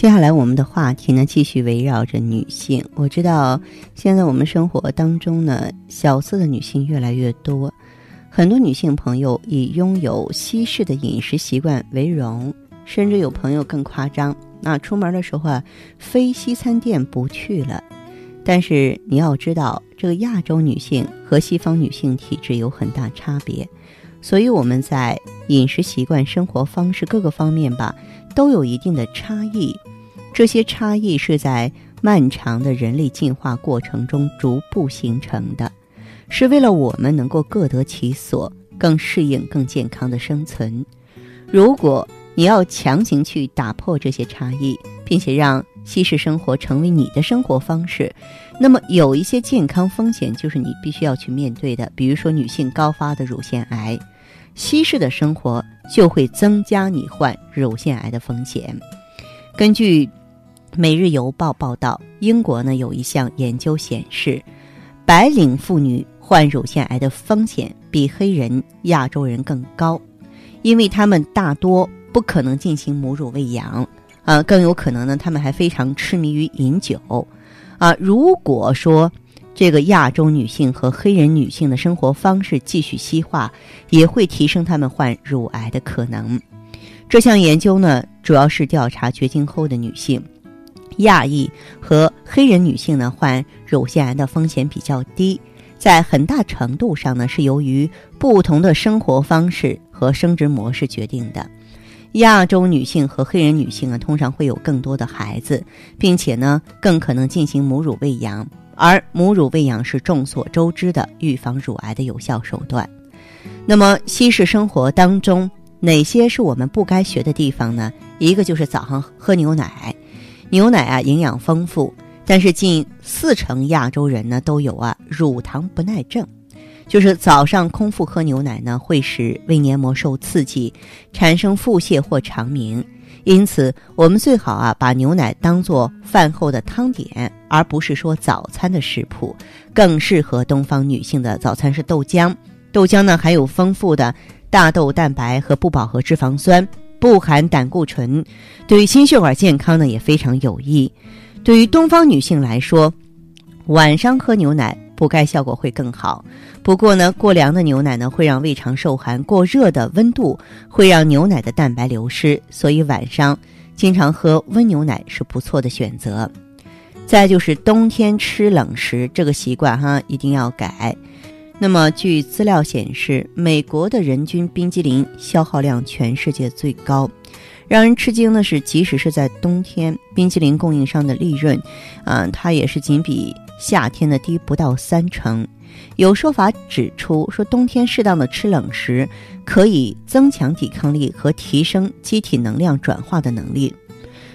接下来我们的话题呢，继续围绕着女性。我知道现在我们生活当中呢，小资的女性越来越多，很多女性朋友以拥有西式的饮食习惯为荣，甚至有朋友更夸张，那出门的时候啊，非西餐店不去了。但是你要知道，这个亚洲女性和西方女性体质有很大差别。所以我们在饮食习惯、生活方式各个方面吧，都有一定的差异。这些差异是在漫长的人类进化过程中逐步形成的，是为了我们能够各得其所，更适应、更健康的生存。如果你要强行去打破这些差异，并且让西式生活成为你的生活方式，那么有一些健康风险就是你必须要去面对的，比如说女性高发的乳腺癌。西式的生活就会增加你患乳腺癌的风险。根据《每日邮报》报道，英国呢有一项研究显示，白领妇女患乳腺癌的风险比黑人、亚洲人更高，因为他们大多不可能进行母乳喂养，啊，更有可能呢，他们还非常痴迷于饮酒，啊，如果说。这个亚洲女性和黑人女性的生活方式继续西化，也会提升她们患乳癌的可能。这项研究呢，主要是调查绝经后的女性，亚裔和黑人女性呢患乳腺癌的风险比较低，在很大程度上呢是由于不同的生活方式和生殖模式决定的。亚洲女性和黑人女性啊，通常会有更多的孩子，并且呢更可能进行母乳喂养。而母乳喂养是众所周知的预防乳癌的有效手段。那么，西式生活当中哪些是我们不该学的地方呢？一个就是早上喝牛奶，牛奶啊营养丰富，但是近四成亚洲人呢都有啊乳糖不耐症，就是早上空腹喝牛奶呢会使胃黏膜受刺激，产生腹泻或肠鸣。因此，我们最好啊把牛奶当做饭后的汤点，而不是说早餐的食谱。更适合东方女性的早餐是豆浆。豆浆呢含有丰富的大豆蛋白和不饱和脂肪酸，不含胆固醇，对于心血管健康呢也非常有益。对于东方女性来说，晚上喝牛奶。补钙效果会更好，不过呢，过凉的牛奶呢会让胃肠受寒，过热的温度会让牛奶的蛋白流失，所以晚上经常喝温牛奶是不错的选择。再就是冬天吃冷食这个习惯哈，一定要改。那么据资料显示，美国的人均冰激凌消耗量全世界最高。让人吃惊的是，即使是在冬天，冰激凌供应商的利润，啊，它也是仅比夏天的低不到三成。有说法指出，说冬天适当的吃冷食，可以增强抵抗力和提升机体能量转化的能力。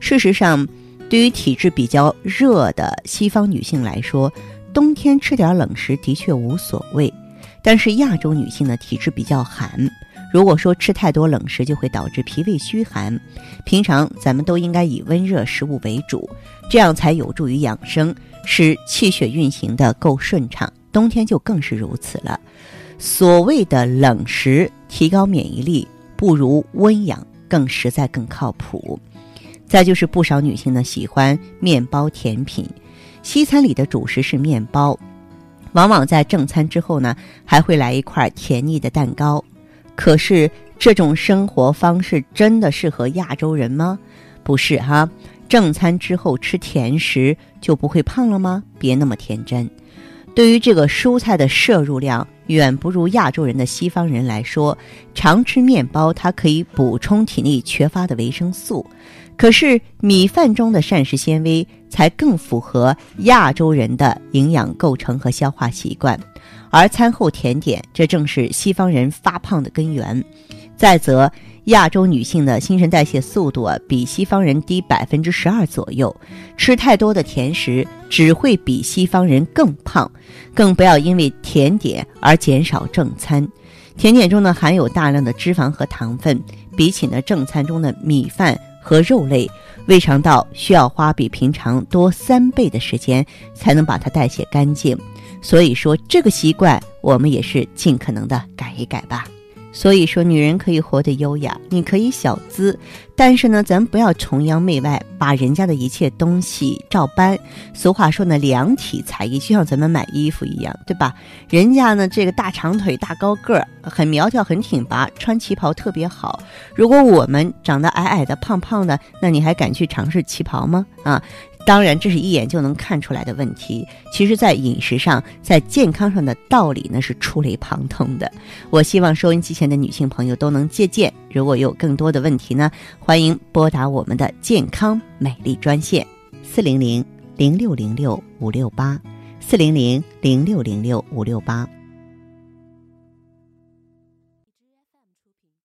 事实上，对于体质比较热的西方女性来说，冬天吃点冷食的确无所谓。但是亚洲女性的体质比较寒。如果说吃太多冷食就会导致脾胃虚寒，平常咱们都应该以温热食物为主，这样才有助于养生，使气血运行的够顺畅。冬天就更是如此了。所谓的冷食提高免疫力，不如温养更实在、更靠谱。再就是不少女性呢喜欢面包甜品，西餐里的主食是面包，往往在正餐之后呢还会来一块甜腻的蛋糕。可是这种生活方式真的适合亚洲人吗？不是哈，正餐之后吃甜食就不会胖了吗？别那么天真。对于这个蔬菜的摄入量远不如亚洲人的西方人来说，常吃面包它可以补充体内缺乏的维生素，可是米饭中的膳食纤维才更符合亚洲人的营养构成和消化习惯，而餐后甜点这正是西方人发胖的根源。再则，亚洲女性的新陈代谢速度啊，比西方人低百分之十二左右，吃太多的甜食只会比西方人更胖。更不要因为甜点而减少正餐。甜点中呢含有大量的脂肪和糖分，比起呢正餐中的米饭和肉类，胃肠道需要花比平常多三倍的时间才能把它代谢干净。所以说，这个习惯我们也是尽可能的改一改吧。所以说，女人可以活得优雅，你可以小资，但是呢，咱不要崇洋媚外，把人家的一切东西照搬。俗话说呢，量体裁衣，就像咱们买衣服一样，对吧？人家呢，这个大长腿、大高个儿，很苗条、很挺拔，穿旗袍特别好。如果我们长得矮矮的、胖胖的，那你还敢去尝试旗袍吗？啊？当然，这是一眼就能看出来的问题。其实，在饮食上，在健康上的道理呢是触类旁通的。我希望收音机前的女性朋友都能借鉴。如果有更多的问题呢，欢迎拨打我们的健康美丽专线：四零零零六零六五六八，四零零零六零六五六八。